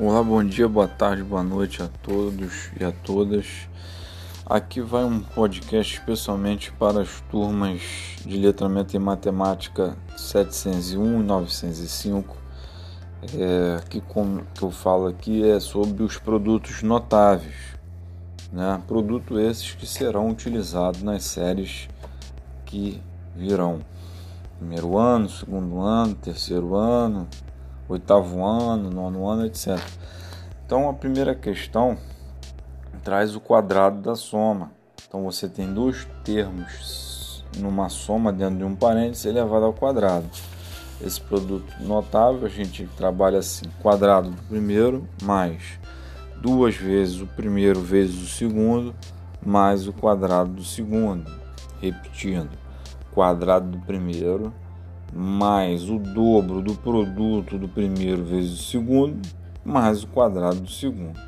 Olá, bom dia, boa tarde, boa noite a todos e a todas. Aqui vai um podcast especialmente para as turmas de letramento em matemática 701 e 905. É, que, como, que eu falo aqui é sobre os produtos notáveis, né? Produtos esses que serão utilizados nas séries que virão. Primeiro ano, segundo ano, terceiro ano, oitavo ano, nono ano, etc. Então a primeira questão traz o quadrado da soma. Então você tem dois termos numa soma dentro de um parênteses elevado ao quadrado. Esse produto notável a gente trabalha assim: quadrado do primeiro mais duas vezes o primeiro vezes o segundo mais o quadrado do segundo. Repetindo, quadrado do primeiro mais o dobro do produto do primeiro vezes o segundo, mais o quadrado do segundo.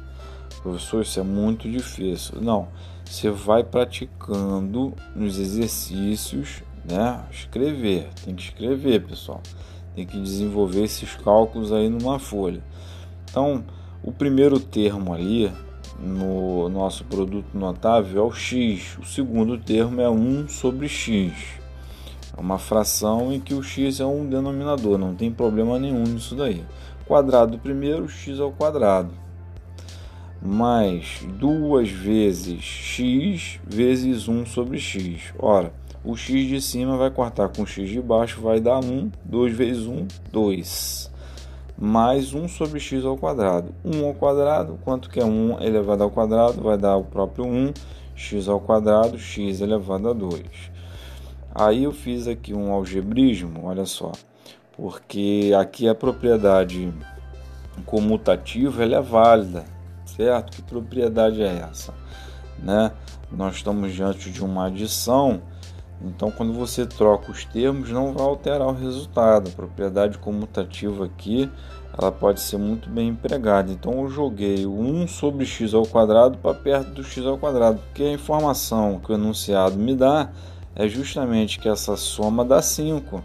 Professor, isso é muito difícil. Não, você vai praticando nos exercícios, né? Escrever, tem que escrever, pessoal. Tem que desenvolver esses cálculos aí numa folha. Então, o primeiro termo ali no nosso produto notável é o x. O segundo termo é 1 sobre x. Uma fração em que o x é um denominador, não tem problema nenhum nisso daí. Quadrado do primeiro, x ao quadrado. Mais duas vezes x vezes 1 sobre x. Ora, o x de cima vai cortar com o x de baixo, vai dar 1. 2 vezes 1, 2. Mais 1 sobre x ao quadrado. 1 ao quadrado, quanto que é 1 elevado ao quadrado? Vai dar o próprio 1. x ao quadrado, x elevado a 2. Aí eu fiz aqui um algebrismo, olha só, porque aqui a propriedade comutativa ela é válida, certo? Que propriedade é essa? Né? Nós estamos diante de uma adição, então quando você troca os termos não vai alterar o resultado. A propriedade comutativa aqui ela pode ser muito bem empregada. Então eu joguei o 1 sobre x ao quadrado para perto do x ao quadrado, porque a informação que o enunciado me dá é justamente que essa soma dá 5.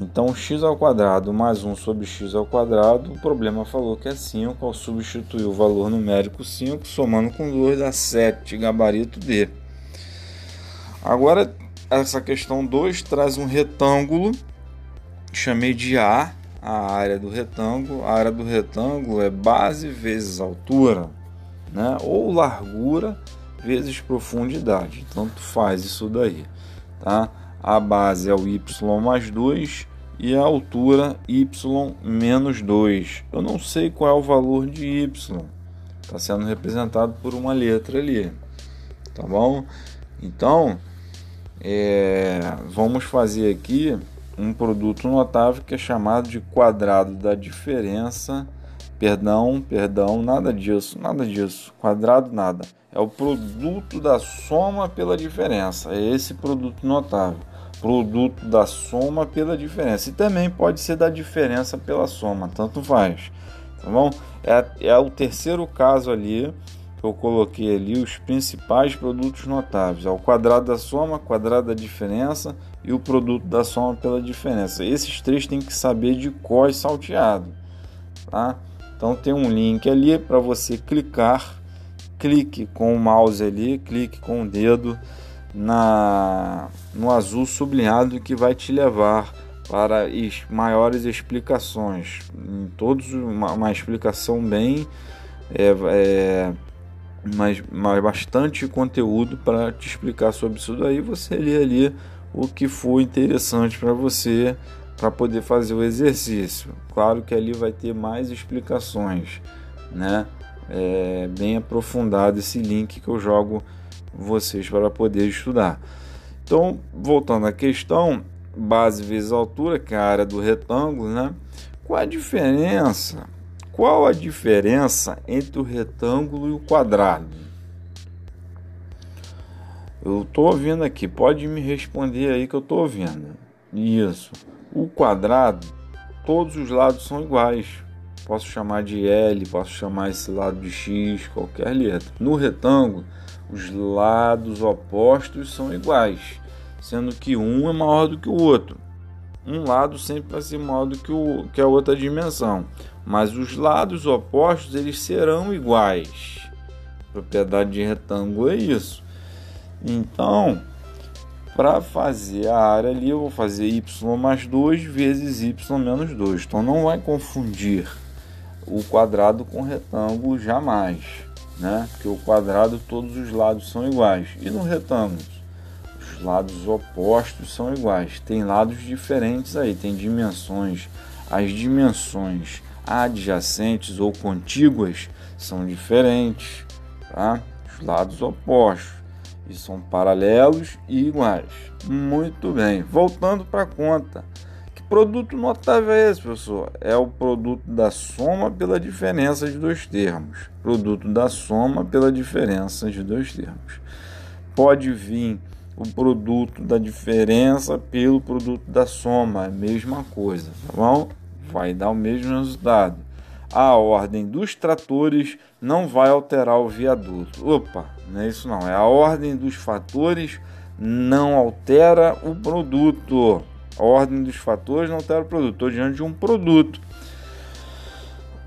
Então, x ao quadrado mais 1 sobre x ao quadrado, o problema falou que é 5, ao substituir o valor numérico 5, somando com 2 dá 7, gabarito D. Agora, essa questão 2 traz um retângulo, chamei de A, a área do retângulo. A área do retângulo é base vezes altura, né? ou largura vezes profundidade. Tanto faz isso daí, tá? A base é o y mais 2 e a altura y menos 2. Eu não sei qual é o valor de y. Está sendo representado por uma letra ali, tá bom? Então, é, vamos fazer aqui um produto notável que é chamado de quadrado da diferença Perdão, perdão, nada disso, nada disso. Quadrado, nada. É o produto da soma pela diferença. É esse produto notável. Produto da soma pela diferença. E também pode ser da diferença pela soma, tanto faz. Tá bom? É, é o terceiro caso ali que eu coloquei ali os principais produtos notáveis. É o quadrado da soma, quadrado da diferença e o produto da soma pela diferença. Esses três tem que saber de cós salteado, tá? Então tem um link ali para você clicar, clique com o mouse ali, clique com o dedo na no azul sublinhado que vai te levar para maiores explicações. Em todos uma, uma explicação bem é, é, mas, mas bastante conteúdo para te explicar sobre isso daí. Você lê ali o que for interessante para você para poder fazer o exercício. Claro que ali vai ter mais explicações, né? É bem aprofundado esse link que eu jogo vocês para poder estudar. Então, voltando à questão, base vezes altura, que é a área do retângulo, né? Qual a diferença? Qual a diferença entre o retângulo e o quadrado? Eu estou ouvindo aqui, pode me responder aí que eu estou ouvindo. Isso. O quadrado, todos os lados são iguais. Posso chamar de L, posso chamar esse lado de X, qualquer letra. No retângulo, os lados opostos são iguais, sendo que um é maior do que o outro. um lado sempre vai ser maior do que, o, que a outra dimensão, mas os lados opostos eles serão iguais. propriedade de retângulo é isso. Então, para fazer a área ali, eu vou fazer y mais 2 vezes y menos 2. Então, não vai confundir o quadrado com retângulo jamais, né? Porque o quadrado todos os lados são iguais. E no retângulo, os lados opostos são iguais. Tem lados diferentes aí, tem dimensões. As dimensões adjacentes ou contíguas são diferentes, tá? Os lados opostos e são paralelos e iguais. Muito bem. Voltando para a conta. Que produto notável é esse, professor? É o produto da soma pela diferença de dois termos. Produto da soma pela diferença de dois termos. Pode vir o produto da diferença pelo produto da soma, é a mesma coisa, tá bom? Vai dar o mesmo resultado. A ordem dos tratores não vai alterar o viaduto. Opa, não é isso não. É a ordem dos fatores não altera o produto. A ordem dos fatores não altera o produto. Estou diante de um produto.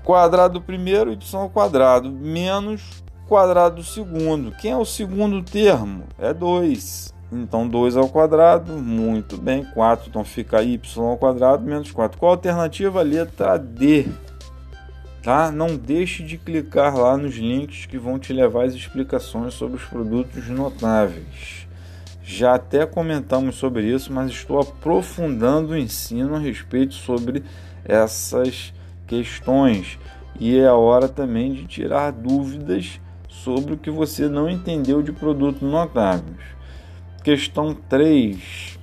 Quadrado do primeiro, y ao quadrado, menos quadrado do segundo. Quem é o segundo termo? É 2. Então 2 ao quadrado, muito bem, 4, então fica y ao quadrado menos 4. Qual a alternativa? Letra D. Tá? Não deixe de clicar lá nos links que vão te levar às explicações sobre os produtos notáveis. Já até comentamos sobre isso, mas estou aprofundando o ensino a respeito sobre essas questões. E é a hora também de tirar dúvidas sobre o que você não entendeu de produtos notáveis. Questão 3.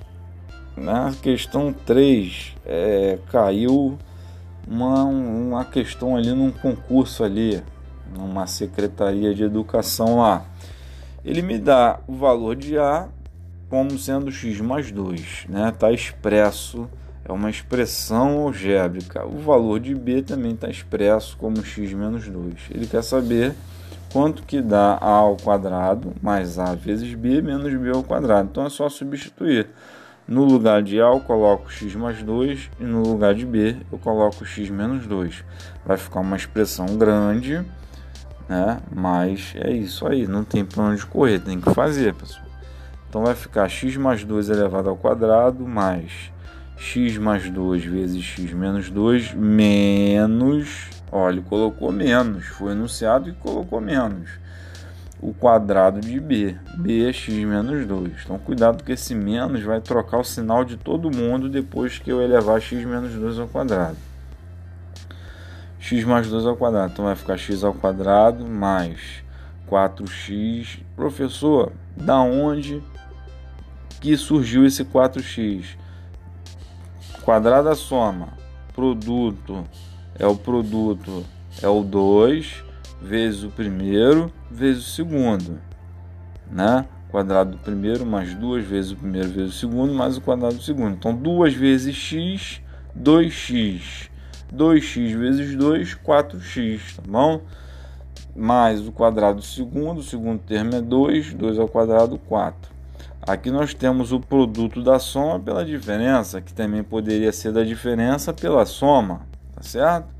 Na né? questão 3, é, caiu uma, uma questão ali num concurso ali, numa secretaria de educação lá. Ele me dá o valor de A como sendo x mais 2, né? Tá expresso, é uma expressão algébrica. O valor de B também está expresso como x menos 2. Ele quer saber quanto que dá a ao quadrado mais a vezes b menos b ao quadrado. Então é só substituir. No lugar de a eu coloco x mais 2 e no lugar de b eu coloco x menos 2. Vai ficar uma expressão grande, né? mas é isso aí, não tem para onde correr, tem que fazer, pessoal. Então vai ficar x mais 2 elevado ao quadrado mais x mais 2 vezes x menos 2 menos Olha, colocou menos, foi enunciado e colocou menos. O quadrado de B, B é x menos 2. Então, cuidado que esse menos vai trocar o sinal de todo mundo depois que eu elevar x menos 2 ao quadrado. x mais 2 ao quadrado, então vai ficar x ao quadrado mais 4x. Professor, da onde que surgiu esse 4x? Quadrada da soma, produto é o produto, é o 2 vezes o primeiro vezes o segundo, né? Quadrado do primeiro mais 2 vezes o primeiro vezes o segundo mais o quadrado do segundo. Então, 2 vezes x, 2x. 2x vezes 2, 4x, tá bom? Mais o quadrado do segundo, o segundo termo é 2, 2 ao quadrado, 4. Aqui nós temos o produto da soma pela diferença, que também poderia ser da diferença pela soma tá certo?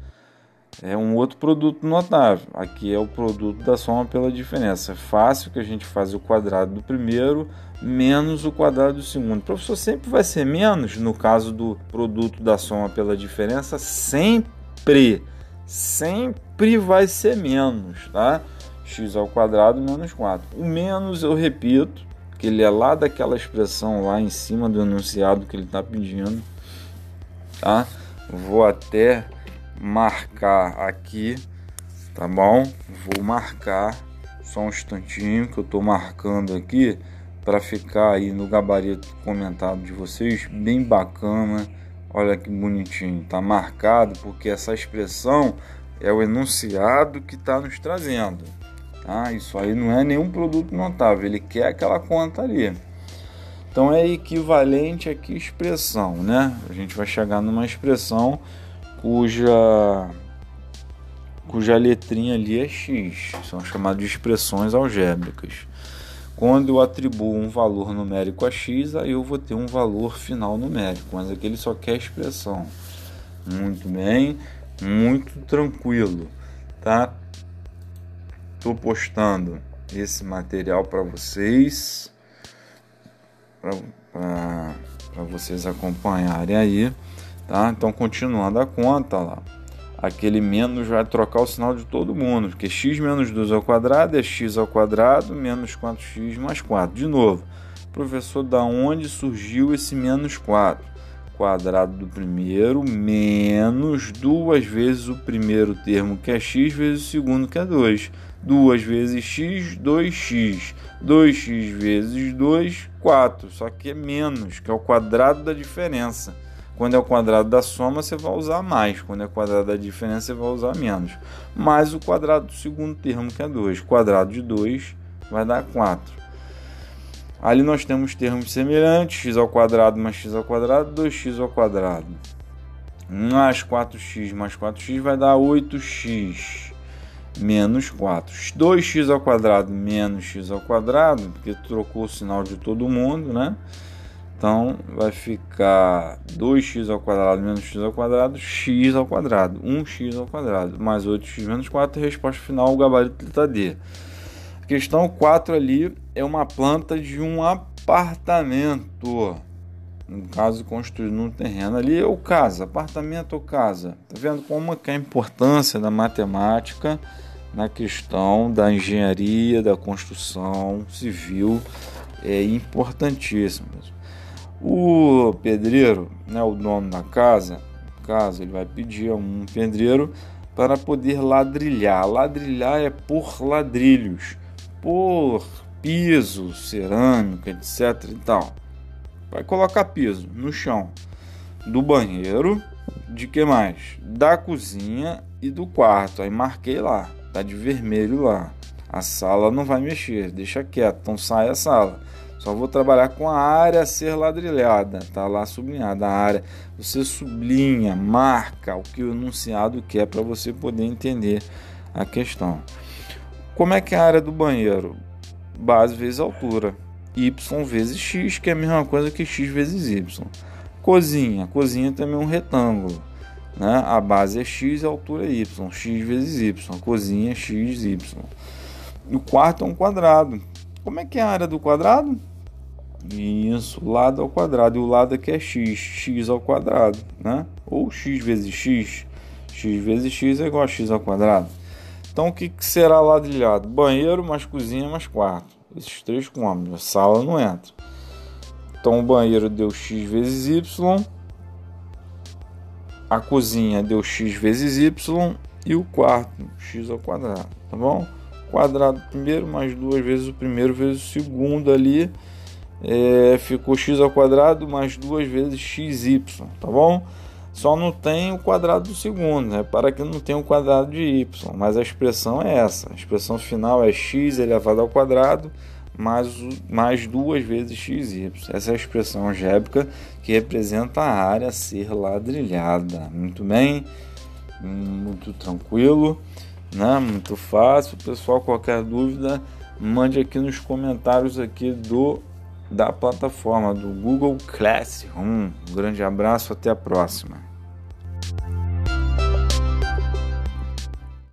É um outro produto notável. Aqui é o produto da soma pela diferença. É fácil que a gente faz o quadrado do primeiro menos o quadrado do segundo. O professor sempre vai ser menos no caso do produto da soma pela diferença, sempre, sempre vai ser menos, tá? x ao quadrado menos 4. O menos, eu repito, que ele é lá daquela expressão lá em cima do enunciado que ele está pedindo, tá? Vou até marcar aqui, tá bom? Vou marcar só um instantinho que eu tô marcando aqui para ficar aí no gabarito comentado de vocês, bem bacana. Olha que bonitinho, tá marcado porque essa expressão é o enunciado que está nos trazendo. Tá? Isso aí não é nenhum produto notável, ele quer aquela conta ali. Então é equivalente a que expressão, né? A gente vai chegar numa expressão cuja cuja letrinha ali é x, são chamadas de expressões algébricas. Quando eu atribuo um valor numérico a x, aí eu vou ter um valor final numérico, mas aqui ele só quer expressão. Muito bem, muito tranquilo, tá? Estou postando esse material para vocês, para vocês acompanharem aí, tá? Então, continuando a conta lá aquele menos vai trocar o sinal de todo mundo, porque x menos 2 ao quadrado é x ao quadrado menos 4x mais 4. De novo, professor, da onde surgiu esse menos 4? Quadrado do primeiro menos duas vezes o primeiro termo, que é x, vezes o segundo, que é 2. 2 vezes x, 2x. 2x vezes 2, 4. Só que é menos, que é o quadrado da diferença. Quando é o quadrado da soma, você vai usar mais. Quando é o quadrado da diferença, você vai usar menos. Mais o quadrado do segundo termo, que é 2. Quadrado de 2 vai dar 4. Ali nós temos termos semelhantes, x ao quadrado mais x ao quadrado, 2x ao quadrado. Mais 4x mais 4x vai dar 8x menos 4. 2x ao quadrado menos x ao quadrado, porque trocou o sinal de todo mundo, né? Então vai ficar 2x ao quadrado menos x ao quadrado, x ao quadrado, 1x ao quadrado, mais 8x menos 4, resposta final, o gabarito letra D. Questão 4 ali é uma planta de um apartamento. No caso, construído num terreno ali é o casa, apartamento ou casa. Tá vendo como que é a importância da matemática na questão da engenharia, da construção civil é importantíssimo. O pedreiro, né, o dono da casa, casa ele vai pedir a um pedreiro para poder ladrilhar. Ladrilhar é por ladrilhos, por piso, cerâmica, etc e tal. Vai colocar piso no chão do banheiro, de que mais? Da cozinha e do quarto. Aí marquei lá, tá de vermelho lá. A sala não vai mexer, deixa quieto, então sai a sala. Só vou trabalhar com a área a ser ladrilhada, tá lá sublinhada a área. Você sublinha, marca o que o enunciado quer para você poder entender a questão. Como é que é a área do banheiro? Base vezes altura, y vezes x, que é a mesma coisa que x vezes y. Cozinha, cozinha também é um retângulo. Né? A base é x e a altura é y, x vezes y. Cozinha é x, y. O quarto é um quadrado. Como é que é a área do quadrado? Isso, lado ao quadrado. E o lado aqui é x, x ao quadrado, né? Ou x vezes x, x vezes x é igual a x ao quadrado. Então o que, será ladrilhado? Banheiro mais cozinha mais quarto. Esses três cômodos. A sala não entra. Então o banheiro deu x vezes y. A cozinha deu x vezes y. E o quarto, x ao quadrado. Tá bom? Quadrado primeiro mais duas vezes o primeiro vezes o segundo ali é, ficou x ao quadrado mais duas vezes xy, tá bom? Só não tem o quadrado do segundo, né? Para que não tem o quadrado de y, mas a expressão é essa. A expressão final é x elevado ao quadrado mais, mais duas vezes xy. Essa é a expressão algébrica que representa a área a ser ladrilhada. Muito bem, muito tranquilo, né? muito fácil. Pessoal, qualquer dúvida, mande aqui nos comentários aqui do da plataforma do Google Classroom. Um grande abraço, até a próxima.